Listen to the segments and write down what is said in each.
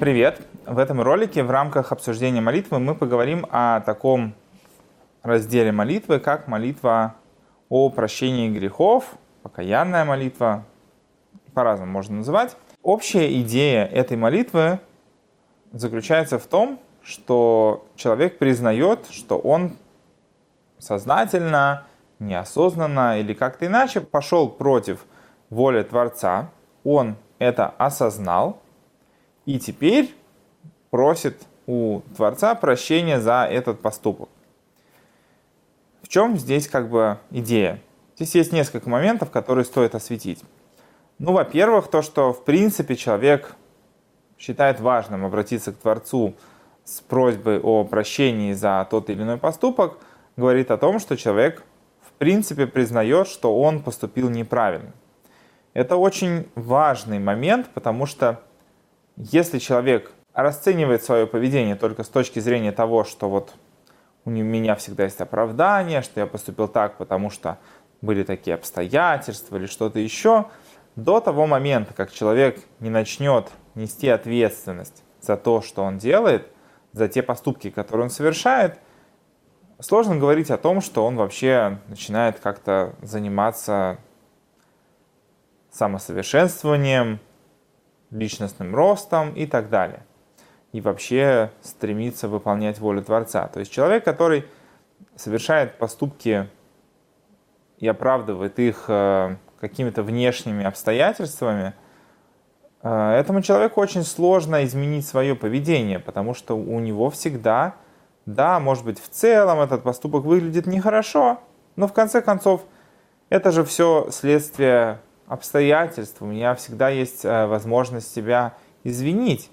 Привет! В этом ролике в рамках обсуждения молитвы мы поговорим о таком разделе молитвы, как молитва о прощении грехов, покаянная молитва, по-разному можно называть. Общая идея этой молитвы заключается в том, что человек признает, что он сознательно, неосознанно или как-то иначе пошел против воли Творца, он это осознал, и теперь просит у Творца прощения за этот поступок. В чем здесь как бы идея? Здесь есть несколько моментов, которые стоит осветить. Ну, во-первых, то, что в принципе человек считает важным обратиться к Творцу с просьбой о прощении за тот или иной поступок, говорит о том, что человек в принципе признает, что он поступил неправильно. Это очень важный момент, потому что если человек расценивает свое поведение только с точки зрения того, что вот у меня всегда есть оправдание, что я поступил так, потому что были такие обстоятельства или что-то еще, до того момента, как человек не начнет нести ответственность за то, что он делает, за те поступки, которые он совершает, сложно говорить о том, что он вообще начинает как-то заниматься самосовершенствованием, личностным ростом и так далее. И вообще стремиться выполнять волю Творца. То есть человек, который совершает поступки и оправдывает их э, какими-то внешними обстоятельствами, э, этому человеку очень сложно изменить свое поведение, потому что у него всегда, да, может быть, в целом этот поступок выглядит нехорошо, но в конце концов это же все следствие обстоятельств, у меня всегда есть э, возможность себя извинить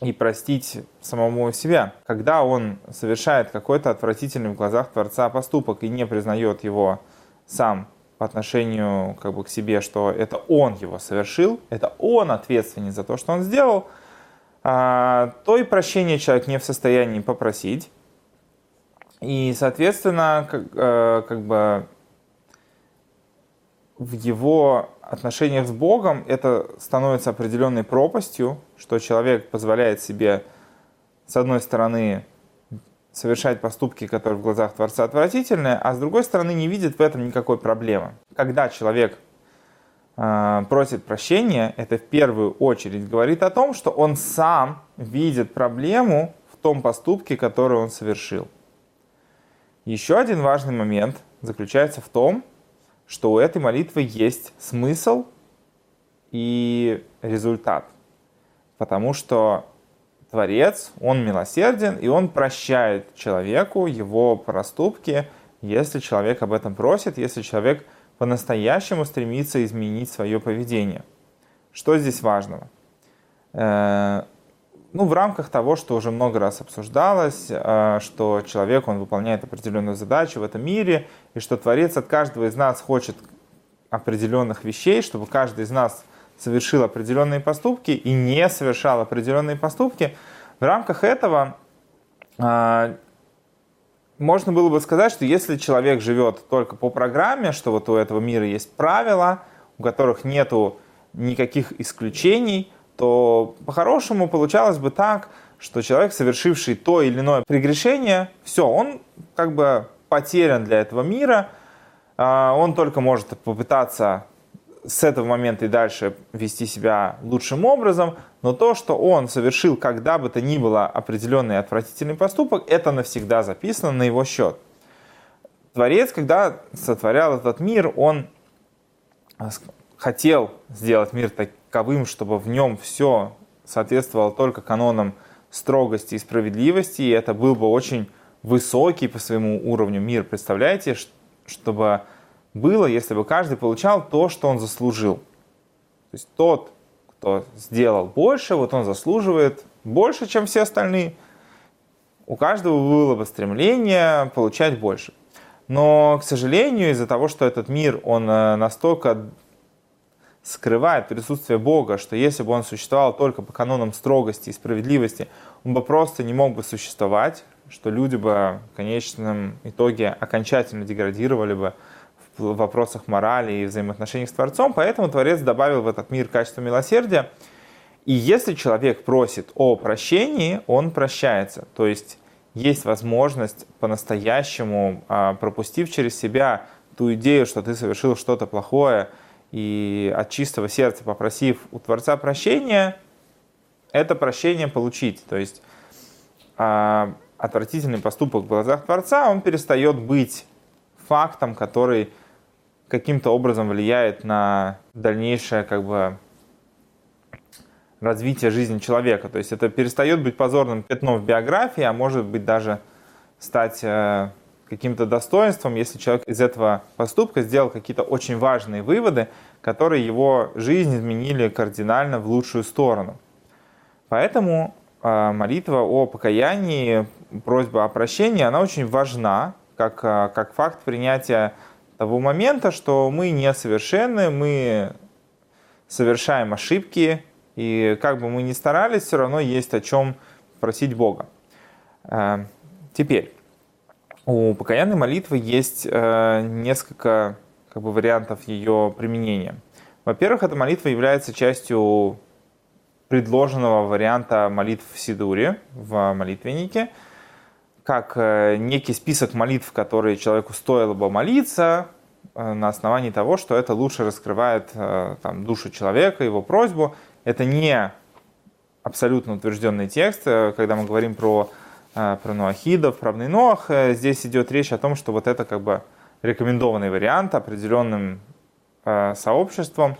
и простить самому себя. Когда он совершает какой-то отвратительный в глазах Творца поступок и не признает его сам по отношению как бы, к себе, что это он его совершил, это он ответственен за то, что он сделал, а, то и прощение человек не в состоянии попросить. И, соответственно, как, э, как бы в его отношениях с Богом это становится определенной пропастью, что человек позволяет себе, с одной стороны, совершать поступки, которые в глазах Творца отвратительные, а с другой стороны не видит в этом никакой проблемы. Когда человек э, просит прощения, это в первую очередь говорит о том, что он сам видит проблему в том поступке, который он совершил. Еще один важный момент заключается в том, что у этой молитвы есть смысл и результат. Потому что Творец, Он милосерден, и Он прощает человеку его проступки, если человек об этом просит, если человек по-настоящему стремится изменить свое поведение. Что здесь важного? Ну, в рамках того, что уже много раз обсуждалось, э, что человек, он выполняет определенную задачу в этом мире, и что Творец от каждого из нас хочет определенных вещей, чтобы каждый из нас совершил определенные поступки и не совершал определенные поступки. В рамках этого э, можно было бы сказать, что если человек живет только по программе, что вот у этого мира есть правила, у которых нету никаких исключений, то по-хорошему получалось бы так, что человек, совершивший то или иное прегрешение, все, он как бы потерян для этого мира, а, он только может попытаться с этого момента и дальше вести себя лучшим образом, но то, что он совершил когда бы то ни было определенный отвратительный поступок, это навсегда записано на его счет. Творец, когда сотворял этот мир, он хотел сделать мир таковым, чтобы в нем все соответствовало только канонам строгости и справедливости, и это был бы очень высокий по своему уровню мир. Представляете, чтобы было, если бы каждый получал то, что он заслужил. То есть тот, кто сделал больше, вот он заслуживает больше, чем все остальные. У каждого было бы стремление получать больше. Но, к сожалению, из-за того, что этот мир, он э, настолько скрывает присутствие Бога, что если бы он существовал только по канонам строгости и справедливости, он бы просто не мог бы существовать, что люди бы в конечном итоге окончательно деградировали бы в вопросах морали и взаимоотношений с Творцом, поэтому Творец добавил в этот мир качество милосердия. И если человек просит о прощении, он прощается. То есть есть возможность по-настоящему, а, пропустив через себя ту идею, что ты совершил что-то плохое, и от чистого сердца попросив у Творца прощения, это прощение получить. То есть а, отвратительный поступок в глазах Творца, он перестает быть фактом, который каким-то образом влияет на дальнейшее как бы развитие жизни человека. То есть это перестает быть позорным пятном в биографии, а может быть даже стать э, каким-то достоинством, если человек из этого поступка сделал какие-то очень важные выводы, которые его жизнь изменили кардинально в лучшую сторону. Поэтому э, молитва о покаянии, просьба о прощении, она очень важна, как, э, как факт принятия того момента, что мы несовершенны, мы совершаем ошибки, и как бы мы ни старались, все равно есть о чем просить Бога. Э, теперь, у покаянной молитвы есть э, несколько как бы, вариантов ее применения. Во-первых, эта молитва является частью предложенного варианта молитв в Сидуре, в молитвеннике, как э, некий список молитв, которые человеку стоило бы молиться, на основании того, что это лучше раскрывает там, душу человека, его просьбу, это не абсолютно утвержденный текст. Э, когда мы говорим про, э, про Ноахидов, про Бнейноах, э, здесь идет речь о том, что вот это как бы рекомендованный вариант определенным сообществом.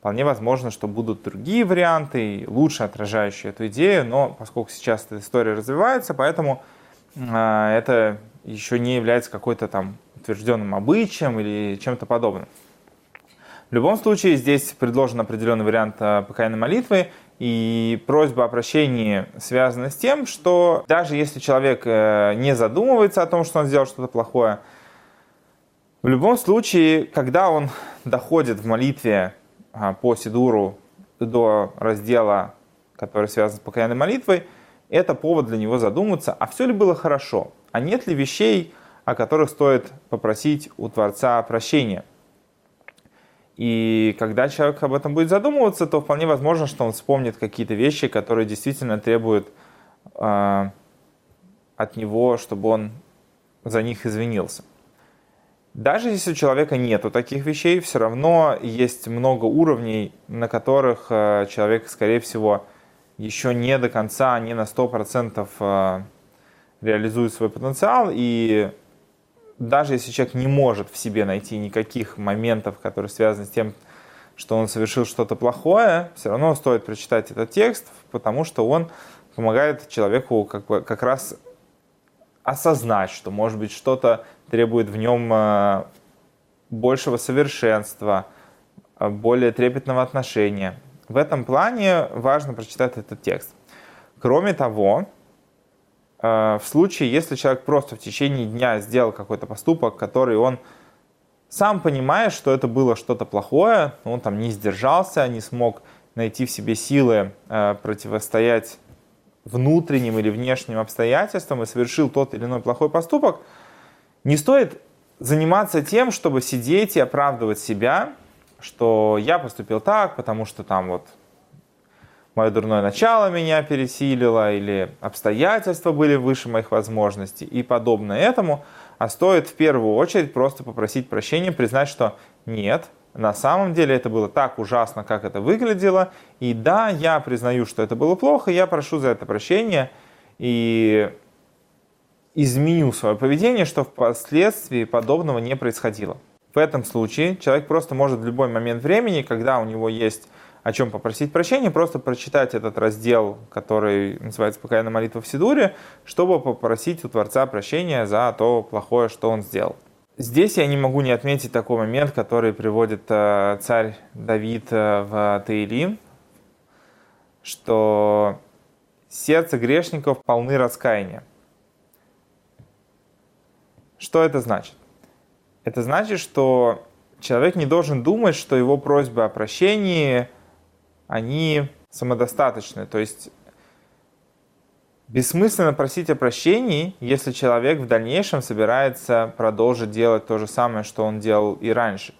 Вполне возможно, что будут другие варианты, лучше отражающие эту идею, но поскольку сейчас эта история развивается, поэтому это еще не является какой-то там утвержденным обычаем или чем-то подобным. В любом случае, здесь предложен определенный вариант э, покаянной молитвы, и просьба о прощении связана с тем, что даже если человек э, не задумывается о том, что он сделал что-то плохое, в любом случае, когда он доходит в молитве а, по Сидуру до раздела, который связан с покаянной молитвой, это повод для него задуматься, а все ли было хорошо, а нет ли вещей, о которых стоит попросить у Творца прощения – и когда человек об этом будет задумываться, то вполне возможно, что он вспомнит какие-то вещи, которые действительно требуют э, от него, чтобы он за них извинился. Даже если у человека нету таких вещей, все равно есть много уровней, на которых э, человек, скорее всего, еще не до конца, не на 100% э, реализует свой потенциал, и даже если человек не может в себе найти никаких моментов, которые связаны с тем, что он совершил что-то плохое, все равно стоит прочитать этот текст, потому что он помогает человеку как, бы, как раз осознать, что, может быть, что-то требует в нем э, большего совершенства, э, более трепетного отношения. В этом плане важно прочитать этот текст. Кроме того, в случае, если человек просто в течение дня сделал какой-то поступок, который он сам понимает, что это было что-то плохое, он там не сдержался, не смог найти в себе силы э, противостоять внутренним или внешним обстоятельствам и совершил тот или иной плохой поступок, не стоит заниматься тем, чтобы сидеть и оправдывать себя, что я поступил так, потому что там вот мое дурное начало меня пересилило, или обстоятельства были выше моих возможностей и подобное этому, а стоит в первую очередь просто попросить прощения, признать, что нет, на самом деле это было так ужасно, как это выглядело, и да, я признаю, что это было плохо, я прошу за это прощения, и изменю свое поведение, что впоследствии подобного не происходило. В этом случае человек просто может в любой момент времени, когда у него есть о чем попросить прощения, просто прочитать этот раздел, который называется «Покаянная молитва в Сидуре», чтобы попросить у Творца прощения за то плохое, что он сделал. Здесь я не могу не отметить такой момент, который приводит э, царь Давид э, в Таилим, что сердце грешников полны раскаяния. Что это значит? Это значит, что человек не должен думать, что его просьба о прощении они самодостаточны. То есть бессмысленно просить о прощении, если человек в дальнейшем собирается продолжить делать то же самое, что он делал и раньше.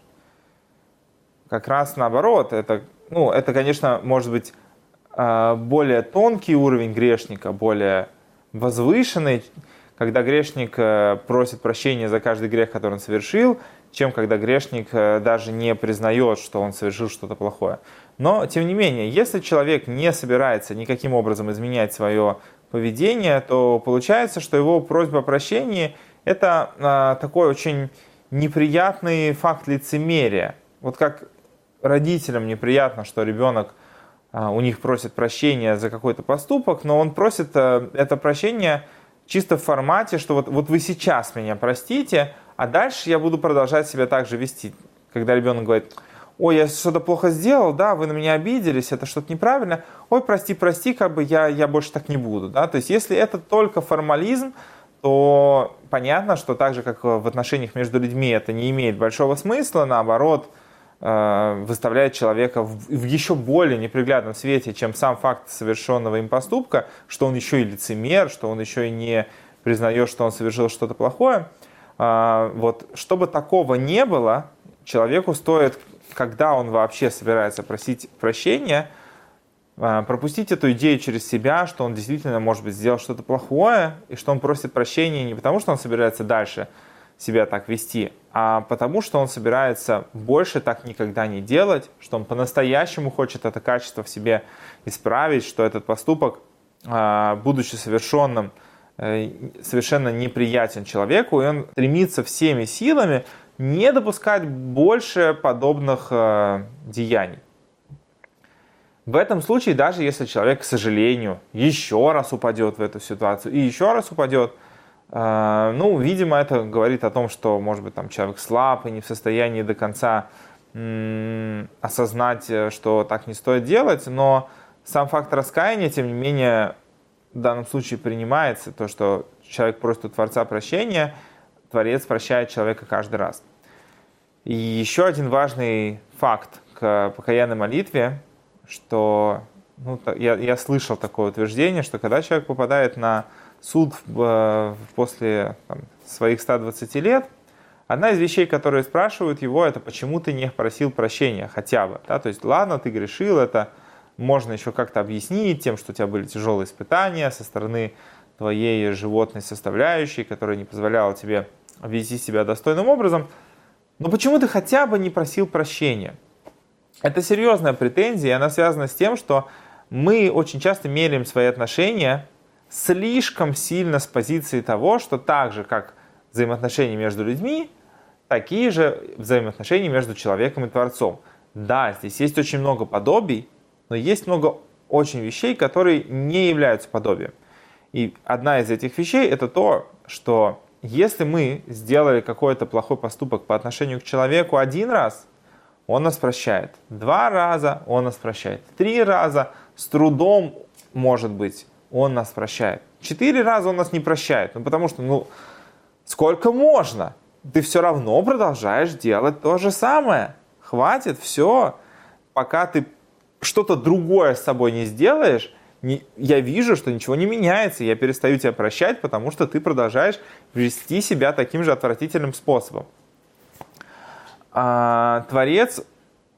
Как раз наоборот, это, ну, это, конечно, может быть э, более тонкий уровень грешника, более возвышенный, когда грешник э, просит прощения за каждый грех, который он совершил, чем когда грешник э, даже не признает, что он совершил что-то плохое. Но, тем не менее, если человек не собирается никаким образом изменять свое поведение, то получается, что его просьба о прощении – это а, такой очень неприятный факт лицемерия. Вот как родителям неприятно, что ребенок а, у них просит прощения за какой-то поступок, но он просит а, это прощение чисто в формате, что вот, вот вы сейчас меня простите, а дальше я буду продолжать себя так же вести. Когда ребенок говорит, ой, я что-то плохо сделал, да, вы на меня обиделись, это что-то неправильно, ой, прости, прости, как бы я, я больше так не буду, да, то есть если это только формализм, то понятно, что так же, как в отношениях между людьми это не имеет большого смысла, наоборот, э, выставляет человека в, в еще более неприглядном свете, чем сам факт совершенного им поступка, что он еще и лицемер, что он еще и не признает, что он совершил что-то плохое. А, вот, чтобы такого не было, человеку стоит когда он вообще собирается просить прощения, а, пропустить эту идею через себя, что он действительно, может быть, сделал что-то плохое, и что он просит прощения не потому, что он собирается дальше себя так вести, а потому, что он собирается больше так никогда не делать, что он по-настоящему хочет это качество в себе исправить, что этот поступок, а, будучи совершенным, совершенно неприятен человеку, и он стремится всеми силами не допускать больше подобных э, деяний. В этом случае, даже если человек, к сожалению, еще раз упадет в эту ситуацию и еще раз упадет, э, ну, видимо, это говорит о том, что, может быть, там человек слаб и не в состоянии до конца осознать, э, что так не стоит делать, но сам факт раскаяния, тем не менее, в данном случае принимается, то, что человек просит у Творца прощения – Творец прощает человека каждый раз. И еще один важный факт к покаянной молитве, что ну, я, я слышал такое утверждение, что когда человек попадает на суд э, после там, своих 120 лет, одна из вещей, которые спрашивают его, это почему ты не просил прощения хотя бы. Да? То есть, ладно, ты грешил, это можно еще как-то объяснить тем, что у тебя были тяжелые испытания со стороны твоей животной составляющей, которая не позволяла тебе вести себя достойным образом, но почему ты хотя бы не просил прощения? Это серьезная претензия, и она связана с тем, что мы очень часто меряем свои отношения слишком сильно с позиции того, что так же, как взаимоотношения между людьми, такие же взаимоотношения между человеком и Творцом. Да, здесь есть очень много подобий, но есть много очень вещей, которые не являются подобием. И одна из этих вещей это то, что если мы сделали какой-то плохой поступок по отношению к человеку один раз, он нас прощает. Два раза он нас прощает. Три раза с трудом, может быть, он нас прощает. Четыре раза он нас не прощает. Ну, потому что, ну, сколько можно? Ты все равно продолжаешь делать то же самое. Хватит, все. Пока ты что-то другое с собой не сделаешь, не, я вижу, что ничего не меняется, я перестаю тебя прощать, потому что ты продолжаешь вести себя таким же отвратительным способом. А, творец,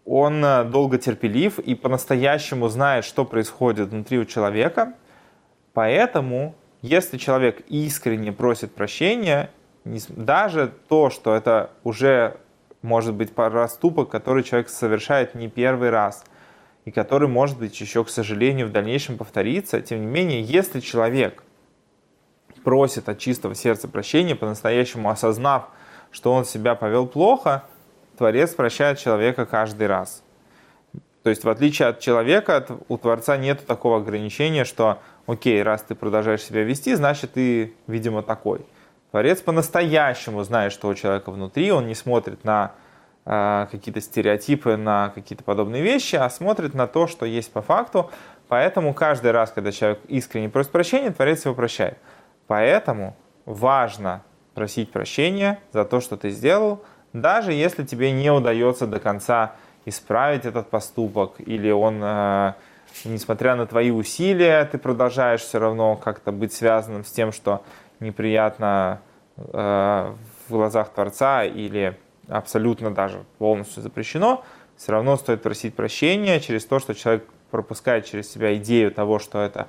он э, долго терпелив и по-настоящему знает, что происходит внутри у человека, поэтому, если человек искренне просит прощения, даже то, что это уже может быть проступок, который человек совершает не первый раз – и который, может быть, еще, к сожалению, в дальнейшем повторится. Тем не менее, если человек просит от чистого сердца прощения, по-настоящему осознав, что он себя повел плохо, Творец прощает человека каждый раз. То есть, в отличие от человека, у Творца нет такого ограничения, что, окей, раз ты продолжаешь себя вести, значит, ты, видимо, такой. Творец по-настоящему знает, что у человека внутри, он не смотрит на какие-то стереотипы на какие-то подобные вещи, а смотрит на то, что есть по факту. Поэтому каждый раз, когда человек искренне просит прощения, Творец его прощает. Поэтому важно просить прощения за то, что ты сделал, даже если тебе не удается до конца исправить этот поступок, или он, э, несмотря на твои усилия, ты продолжаешь все равно как-то быть связанным с тем, что неприятно э, в глазах Творца, или абсолютно даже полностью запрещено, все равно стоит просить прощения через то, что человек пропускает через себя идею того, что это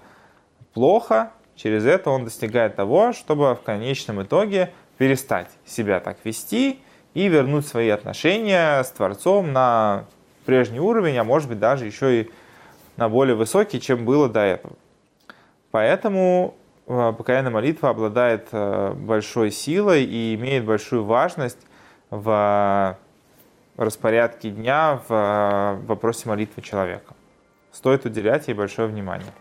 плохо, через это он достигает того, чтобы в конечном итоге перестать себя так вести и вернуть свои отношения с Творцом на прежний уровень, а может быть даже еще и на более высокий, чем было до этого. Поэтому э, покаянная молитва обладает э, большой силой и имеет большую важность в распорядке дня в э, вопросе молитвы человека. Стоит уделять ей большое внимание.